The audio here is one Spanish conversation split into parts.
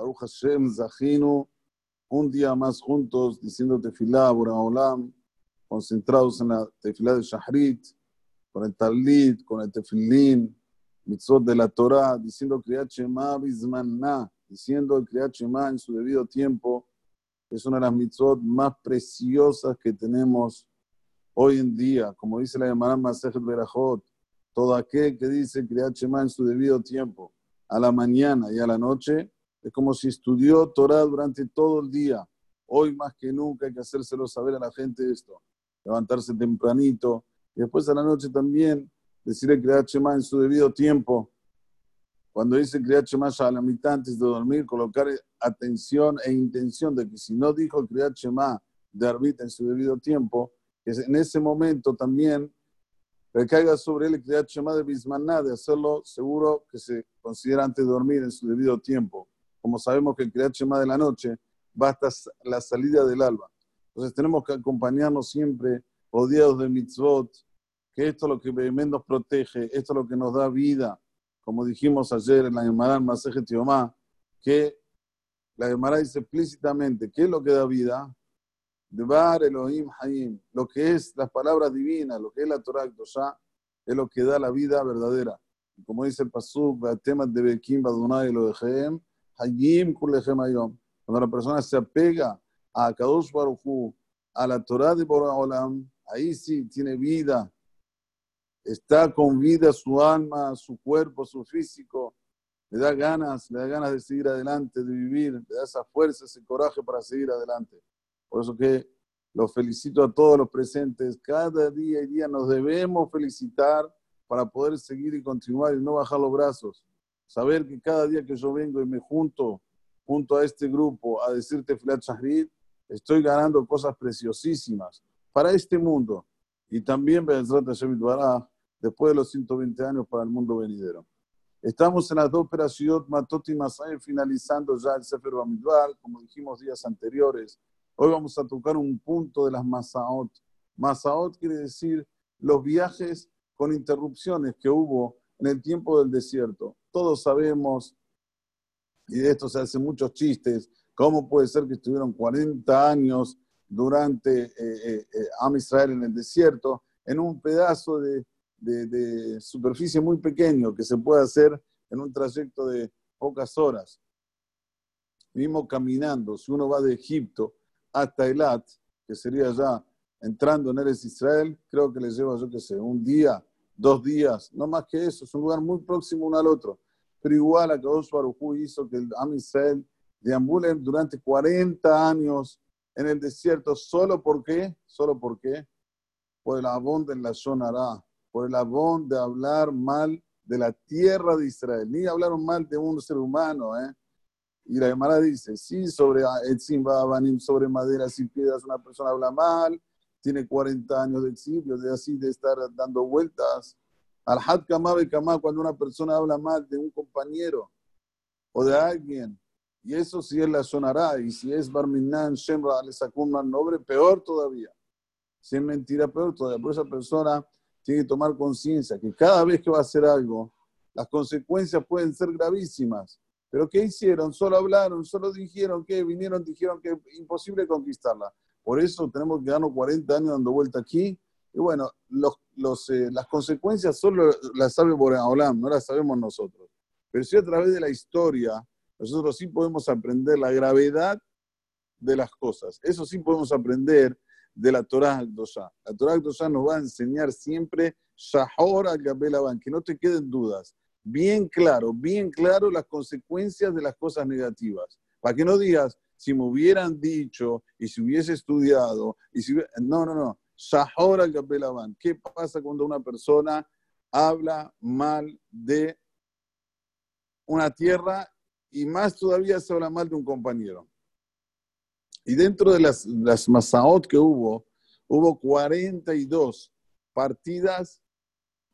Baruch Hashem, Zahinu, un día más juntos diciendo tefilá, Olam, concentrados en la tefilá de Shahrit, con el talit, con el tefilín, mitzvot de la Torah, diciendo Kriyat Shema diciendo el Kriyat Shema en su debido tiempo, es una de las mitzvot más preciosas que tenemos hoy en día, como dice la Gemara Masejet Berajot, todo aquel que dice Kriyat Shema en su debido tiempo, a la mañana y a la noche, es como si estudió Torah durante todo el día. Hoy más que nunca hay que hacérselo saber a la gente esto. Levantarse tempranito y después a la noche también decir el Kriyat Shema en su debido tiempo. Cuando dice Kriyat Shema a la mitad antes de dormir, colocar atención e intención de que si no dijo Kriyat Shema de Arbit en su debido tiempo, que en ese momento también recaiga sobre él el Kriyat Shema de Bismaná, de hacerlo seguro que se considera antes de dormir en su debido tiempo. Como sabemos que el Kriyat de la noche va hasta la salida del alba. Entonces tenemos que acompañarnos siempre rodeados de mitzvot, que esto es lo que nos protege, esto es lo que nos da vida. Como dijimos ayer en la Gemara Maseje Tiomá, que la Gemara dice explícitamente, ¿qué es lo que da vida? Devar Elohim Hayim, lo que es las palabras divinas, lo que es la Torah es lo que da la vida verdadera. como dice el Pasuk, temas de Bekim Badunai Elohim, Hayim Kulechem Ayom. Cuando la persona se apega a Kadosh Baruchu, a la Torah de Olam, ahí sí tiene vida. Está con vida su alma, su cuerpo, su físico. Le da ganas, le da ganas de seguir adelante, de vivir, le da esa fuerza, ese coraje para seguir adelante. Por eso que los felicito a todos los presentes. Cada día y día nos debemos felicitar para poder seguir y continuar y no bajar los brazos. Saber que cada día que yo vengo y me junto junto a este grupo a decirte Filat Shahrid, estoy ganando cosas preciosísimas para este mundo y también después de los 120 años para el mundo venidero. Estamos en las dos operaciones Matot y finalizando ya el Sefer Bamidbar, como dijimos días anteriores. Hoy vamos a tocar un punto de las Masaot. Masaot quiere decir los viajes con interrupciones que hubo en el tiempo del desierto. Todos sabemos, y de esto se hacen muchos chistes, cómo puede ser que estuvieron 40 años durante eh, eh, eh, Am Israel en el desierto, en un pedazo de, superficie muy pequeño que se puede hacer en un trayecto de pocas horas. Mismo caminando, si uno va de Egipto hasta Elat, que sería ya entrando en Eres Israel, creo que le lleva, yo qué sé, un día, dos días, no más que eso, es un lugar muy próximo uno al otro. Pero igual a Kadosh Baruj hizo que el Am Israel deambule durante 40 años en el desierto, ¿solo por qué? ¿Solo por qué? Por el abón de la Shonara, por el abón de hablar mal de la tierra de Israel. Ni hablaron mal de un ser humano, ¿eh? Y la Gemara dice, sí, sobre sobre maderas y piedras, una persona habla mal, tiene 40 años de exilio, de así de estar dando vueltas. Al had kama kama, cuando una persona habla mal de un compañero o de alguien, y eso sí es la sonará, y si es Barminan, Shemra, le sacó un mal nombre, peor todavía. Si es mentira, peor todavía. Por esa persona tiene que tomar conciencia que cada vez que va a hacer algo, las consecuencias pueden ser gravísimas. Pero ¿qué hicieron? Solo hablaron, solo dijeron que vinieron, dijeron que imposible conquistarla. Por eso tenemos que darnos 40 años dando vuelta aquí. Y bueno, los, eh, las consecuencias solo las sabe Boreolam, no las sabemos nosotros. Pero si a través de la historia, nosotros sí podemos aprender la gravedad de las cosas. Eso sí podemos aprender de la Torah Akdosha. La Torah Akdosha nos va a enseñar siempre Shahor al que no te queden dudas. Bien claro, bien claro las consecuencias de las cosas negativas. Para que no digas, si me hubieran dicho y si hubiese estudiado, y si no, no, no. Shahor al ¿Qué pasa cuando una persona habla mal de una tierra y más todavía se habla mal de un compañero? Y dentro de las, las Masaot que hubo, hubo 42 partidas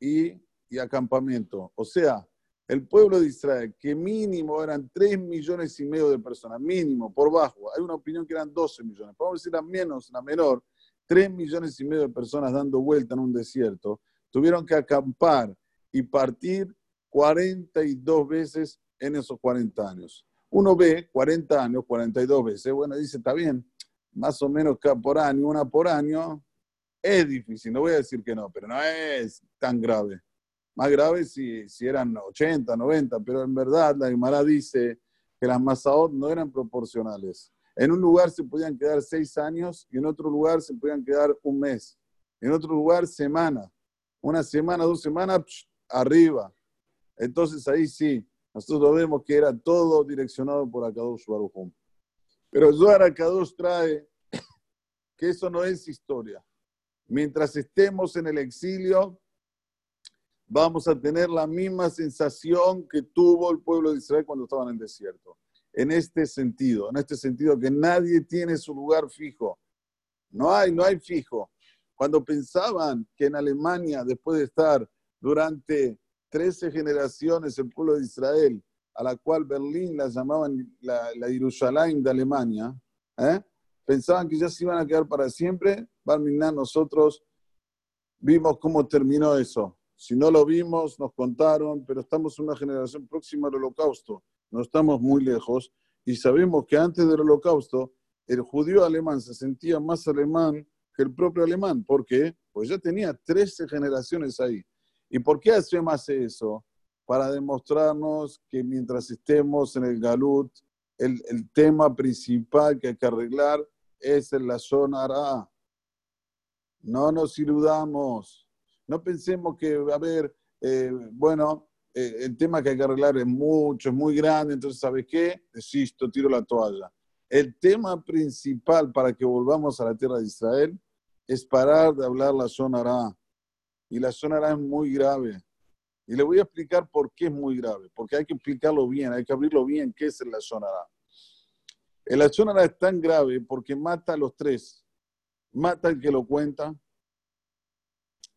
y, y acampamento. O sea, el pueblo de Israel, que mínimo eran 3 millones y medio de personas, mínimo, por bajo. Hay una opinión que eran 12 millones. Podemos decir la menos, la menor. 3 millones y medio de personas dando vuelta en un desierto. Tuvieron que acampar y partir 42 veces en esos 40 años. Uno ve 40 años, 42 veces, bueno, dice, está bien, más o menos por año, una por año, es difícil, no voy a decir que no, pero no es tan grave. Más grave si, si eran 80, 90, pero en verdad la Gemara dice que las masaot no eran proporcionales. En un lugar se podían quedar seis años y en otro lugar se podían quedar un mes. En otro lugar, semana. Una semana, dos semanas, arriba. Entonces ahí sí, nosotros vemos que era todo direccionado por Akadosh Baruj Pero Zohar Akadosh trae que eso no es historia. Mientras estemos en el exilio, vamos a tener la misma sensación que tuvo el pueblo de Israel cuando estaban en el desierto. En este sentido, en este sentido que nadie tiene su lugar fijo. No hay, no hay fijo. Cuando pensaban que en Alemania, después de estar durante 13 generaciones el pueblo de Israel, a la cual Berlín la llamaban la, la de Alemania, ¿eh? pensaban que ya se iban a quedar para siempre. Barminan, nosotros vimos cómo terminó eso. Si no lo vimos, nos contaron, pero estamos una generación próxima al holocausto, no estamos muy lejos, y sabemos que antes del holocausto, el judío alemán se sentía más alemán que el propio alemán. ¿Por qué? Pues ya tenía 13 generaciones ahí. ¿Y por qué más eso? Para demostrarnos que mientras estemos en el Galut, el, el tema principal que hay que arreglar es en la zona Ara. No nos iludamos. No pensemos que, a ver, eh, bueno, eh, el tema que hay que arreglar es mucho, es muy grande, entonces, ¿sabes qué? Desisto, tiro la toalla. El tema principal para que volvamos a la tierra de Israel es parar de hablar la zona Ara y la zona es muy grave. Y le voy a explicar por qué es muy grave, porque hay que explicarlo bien, hay que abrirlo bien, qué es la zona El zona es tan grave porque mata a los tres. Mata al que lo cuenta,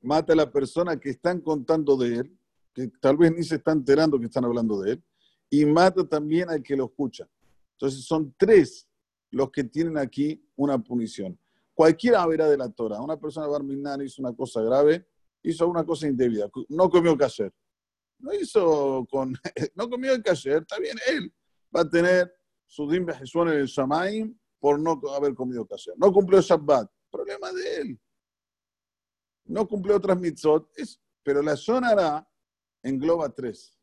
mata a la persona que están contando de él, que tal vez ni se está enterando que están hablando de él, y mata también al que lo escucha. Entonces son tres los que tienen aquí una punición. Cualquiera verá de la Torah. Una persona de Barminan hizo una cosa grave, hizo una cosa indebida, no comió kasher. No hizo con, no comió el kasher, está bien, él va a tener su dimbe en el Shamaim por no haber comido kasher. No cumplió Shabbat, problema de él. No cumplió otras mitzvot, pero la zona engloba tres.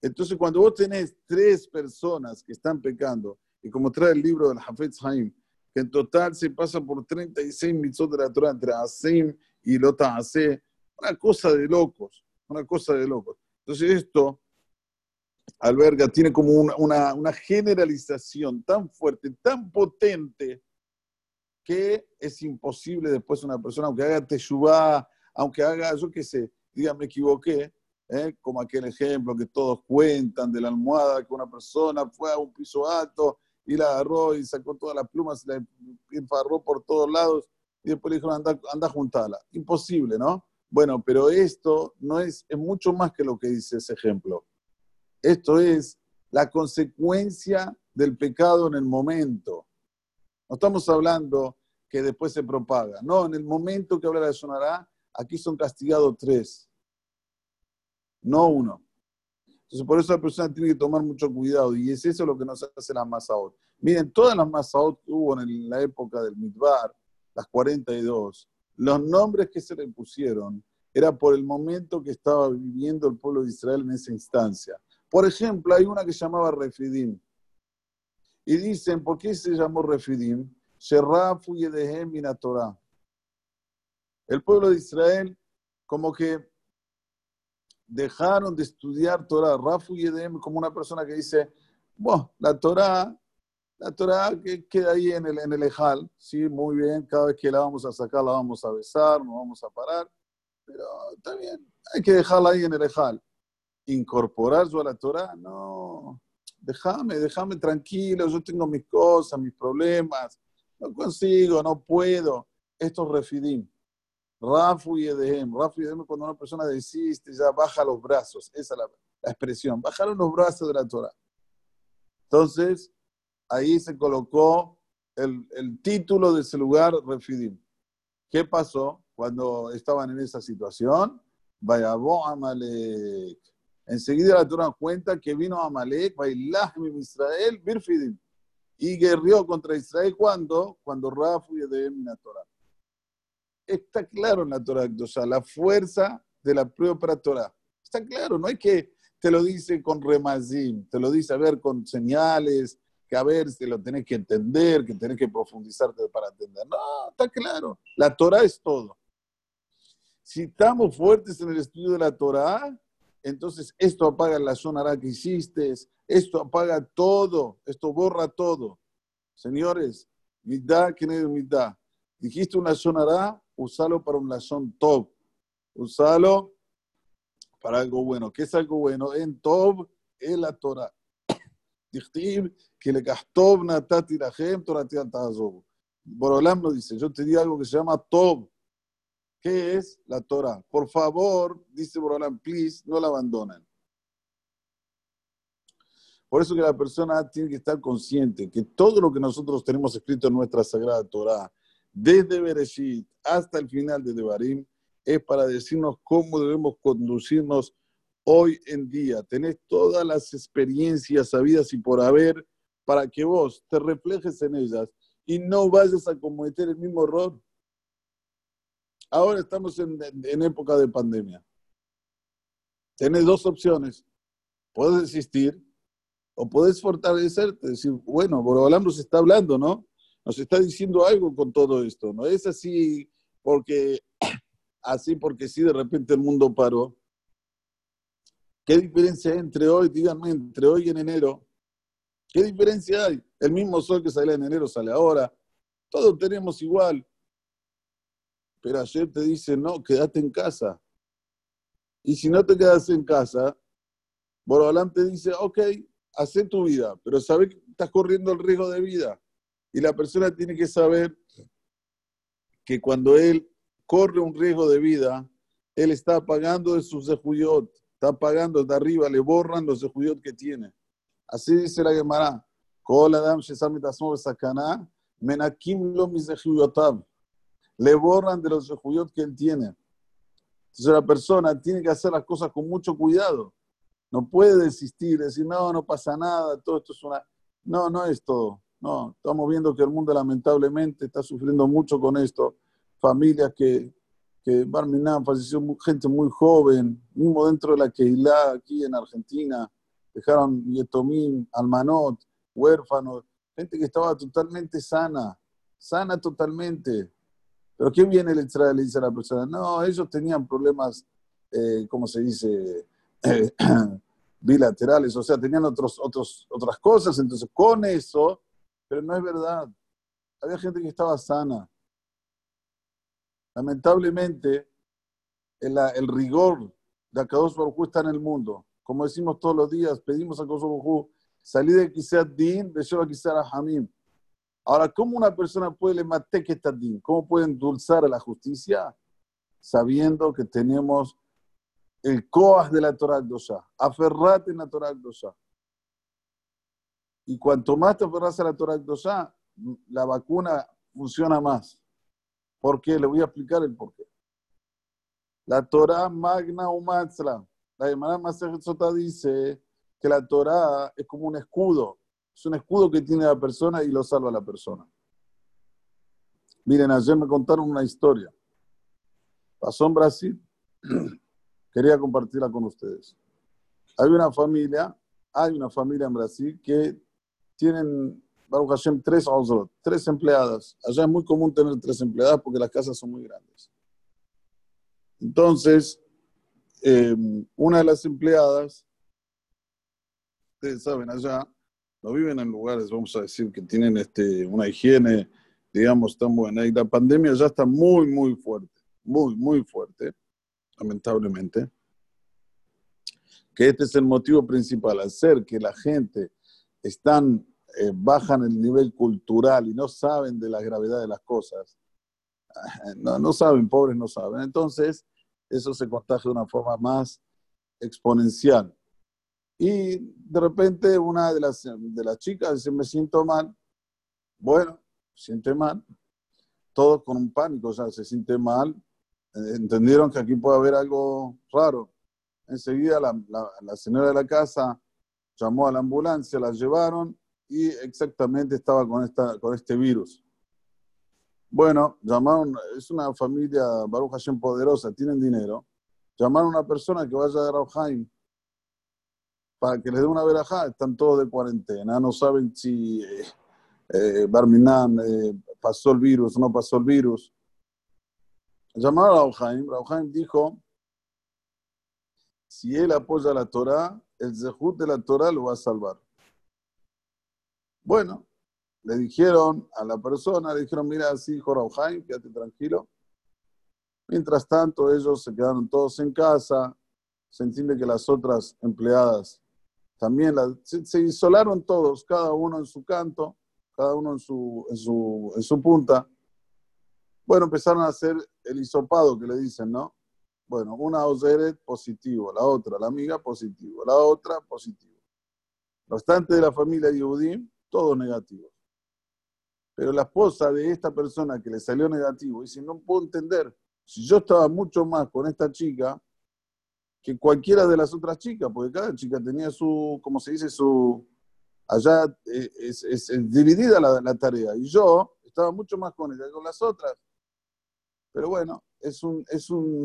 Entonces, cuando vos tenés tres personas que están pecando, y como trae el libro del Hafetz Haim, que en total se pasa por 36 mitzvot de la Torah entre Asim y Lota hace una cosa de locos, una cosa de locos. Entonces esto alberga, tiene como una, generalización tan fuerte, tan potente, que es imposible después una persona, aunque haga teshuvah, aunque haga, yo qué sé, diga me equivoqué, ¿eh? como aquel ejemplo que todos cuentan de la almohada, que una persona fue a un piso alto y la agarró y sacó todas las plumas y la enfarró por todos lados y después le dijeron, anda, anda a juntarla. Imposible, ¿no? Bueno, pero esto no es, es mucho más que lo que dice ese ejemplo. Esto es la consecuencia del pecado en el momento. No estamos hablando que después se propaga. No, en el momento que habla de sonará, aquí son castigados tres, no uno. Entonces, por eso la persona tiene que tomar mucho cuidado y es eso lo que nos hace la masaot. Miren, todas las masaot que hubo en la época del Midbar, las 42, los nombres que se le pusieron era por el momento que estaba viviendo el pueblo de Israel en esa instancia. Por ejemplo, hay una que llamaba Refidim. Y dicen, ¿por qué se llamó Refidim? Yedehem Torah. El pueblo de Israel, como que dejaron de estudiar Torah. Rafu Yedem, como una persona que dice, bueno, la Torah la Torah que queda ahí en el, en el Ejal, sí, muy bien, cada vez que la vamos a sacar la vamos a besar, no vamos a parar, pero está bien, hay que dejarla ahí en el Ejal. Incorporar a la Torah, no, déjame, déjame tranquilo, yo tengo mis cosas, mis problemas, no consigo, no puedo. Esto es refidim. Rafu y Edehem. Rafu y Edehem cuando una persona desiste, ya baja los brazos. Esa es la, expresión. Bajaron los brazos de la Torah. Entonces, ahí se colocó el, título de ese lugar, Refidim. ¿Qué pasó cuando estaban en esa situación? Vayabó Amalek. Enseguida la Torah cuenta que vino Amalek, Bailahmim Israel, Birfidim, y guerrió contra Israel cuando, cuando Rafu y de la Torah. Está claro en la Torah, o sea, la fuerza de la propia Torah. Está claro, no hay que te lo dice con remazim, te lo dice a ver con señales, que a ver si lo tenés que entender, que tenés que profundizarte para entender. No, está claro. La Torah es todo. Si estamos fuertes en el estudio de la Torah, entonces esto apaga la zona que hiciste, esto apaga todo, esto borra todo. Señores, midá, ¿quién es midá? Dijiste una sonará, usalo para un son top. Usalo para algo bueno. ¿Qué es algo bueno? En top es la Torah. Dichtiv, que le gastó natati la Torah Borolam lo dice, yo te di algo que se llama top. ¿Qué es la Torah? Por favor, dice Borolam, please, no la abandonen. Por eso que la persona tiene que estar consciente que todo lo que nosotros tenemos escrito en nuestra Sagrada Torah, desde Bereshit hasta el final de Devarim, es para decirnos cómo debemos conducirnos hoy en día. Tenés todas las experiencias sabidas y por haber para que vos te reflejes en ellas y no vayas a cometer el mismo error. Ahora estamos en, época de pandemia. Tenés dos opciones. Puedes desistir o puedes fortalecerte, decir, bueno, Borobalam nos está hablando, ¿no? Nos está diciendo algo con todo esto, no es así porque, así porque sí, de repente el mundo paró. ¿Qué diferencia hay entre hoy, díganme, entre hoy y en enero? ¿Qué diferencia hay? El mismo sol que sale en enero sale ahora. Todos tenemos igual. Pero ayer te dice, no, quédate en casa. Y si no te quedas en casa, Borobalam te dice, ok, hace tu vida, pero sabes que estás corriendo el riesgo de vida. Y la persona tiene que saber que cuando él corre un riesgo de vida, él está pagando de sus zehuyot, está pagando de arriba, le borran los zehuyot que tiene. Así dice la Gemara. Le borran de los zehuyot que él tiene. Entonces la persona tiene que hacer las cosas con mucho cuidado no puede desistir, decir, no, no pasa nada, todo esto es una... No, no es todo. No, estamos viendo que el mundo lamentablemente está sufriendo mucho con esto. Familias que, que Barminan falleció gente muy joven, mismo dentro de la Keilah aquí en Argentina, dejaron Yetomín, Almanot, huérfanos, gente que estaba totalmente sana, sana totalmente. Pero ¿quién viene el Israel? Le dice a la persona, no, ellos tenían problemas, eh, ¿cómo se dice? bilaterales, o sea, tenían otros, otros, otras cosas, entonces con eso, pero no es verdad. Había gente que estaba sana. Lamentablemente, el, rigor de Akadosh Baruj está en el mundo. Como decimos todos los días, pedimos a Akadosh Baruj salir de quizá Din, de a Hamim. Ahora, ¿cómo una persona puede matar que? ¿Cómo puede endulzar a la justicia? Sabiendo que tenemos el coas de la Torah Dosha. Aferrate en la Torah Dosha. Y cuanto más te aferras a la Torah Dosha, la vacuna funciona más. ¿Por qué? Le voy a explicar el porqué. La Torah Magna Umatzla. La hermana Sota dice que la Torah es como un escudo. Es un escudo que tiene la persona y lo salva a la persona. Miren, ayer me contaron una historia. Pasó en Brasil quería compartirla con ustedes. Hay una familia, hay una familia en Brasil que tienen, Baruch Hashem, tres tres empleadas. Allá es muy común tener tres empleadas porque las casas son muy grandes. Entonces, eh, una de las empleadas, ustedes saben, allá no viven en lugares, vamos a decir, que tienen este, una higiene, digamos, tan buena. Y la pandemia ya está muy, muy fuerte, muy, muy fuerte lamentablemente, que este es el motivo principal, hacer que la gente están, eh, bajan el nivel cultural y no saben de la gravedad de las cosas, no, no saben, pobres no saben, entonces eso se contagia de una forma más exponencial. Y de repente una de las, de las chicas dice, me siento mal. Bueno, siente mal. Todos con un pánico, o sea, se siente mal, entendieron que aquí puede haber algo raro. Enseguida la, la, señora de la casa llamó a la ambulancia, la llevaron y exactamente estaba con, esta, con este virus. Bueno, llamaron, es una familia Baruch Hashem poderosa, tienen dinero. Llamaron a una persona que vaya a Rauhaim para que les dé una verajá. Están todos de cuarentena, no saben si eh, eh Barminan eh, pasó el virus o no pasó el virus. Llamaron a Rauhaim. Rauhaim dijo si él apoya la Torah, el zehut de la Torah lo va a salvar. Bueno, le dijeron a la persona, le dijeron, mira, así, Jorauhaim, quédate tranquilo. Mientras tanto, ellos se quedaron todos en casa, se entiende que las otras empleadas también se, isolaron todos, cada uno en su canto, cada uno en su, en su, en su punta. Bueno, empezaron a hacer el hisopado que le dicen, ¿no? Bueno, una Oseret positivo, la otra, la amiga positivo, la otra positivo. Bastante de la familia Yehudim, todo negativo. Pero la esposa de esta persona que le salió negativo dice, no puedo entender, si yo estaba mucho más con esta chica que cualquiera de las otras chicas, porque cada chica tenía su, como se dice, su, allá eh, es, es, dividida la, la, tarea, y yo estaba mucho más con ella que con las otras. Pero bueno, es un, es un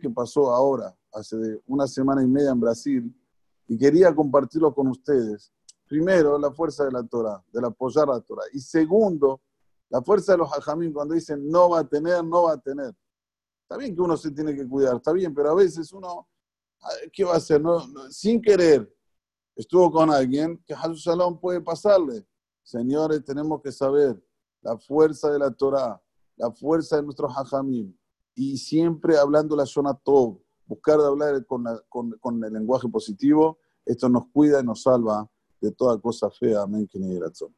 que pasó ahora, hace una semana y media en Brasil, y quería compartirlo con ustedes. Primero, la fuerza de la Torah, del apoyar la Torah. Y segundo, la fuerza de los hajamim cuando dicen no va a tener, no va a tener. Está bien que uno se tiene que cuidar, está bien, pero a veces uno, ¿qué va a hacer? No, sin querer, estuvo con alguien que Jesús Shalom puede pasarle. Señores, tenemos que saber la fuerza de la Torah, la fuerza de nuestros hajamim, y siempre hablando la zona todo, buscar de hablar con, con, con, el lenguaje positivo, esto nos cuida y nos salva de toda cosa fea. Amén. Que ni razón.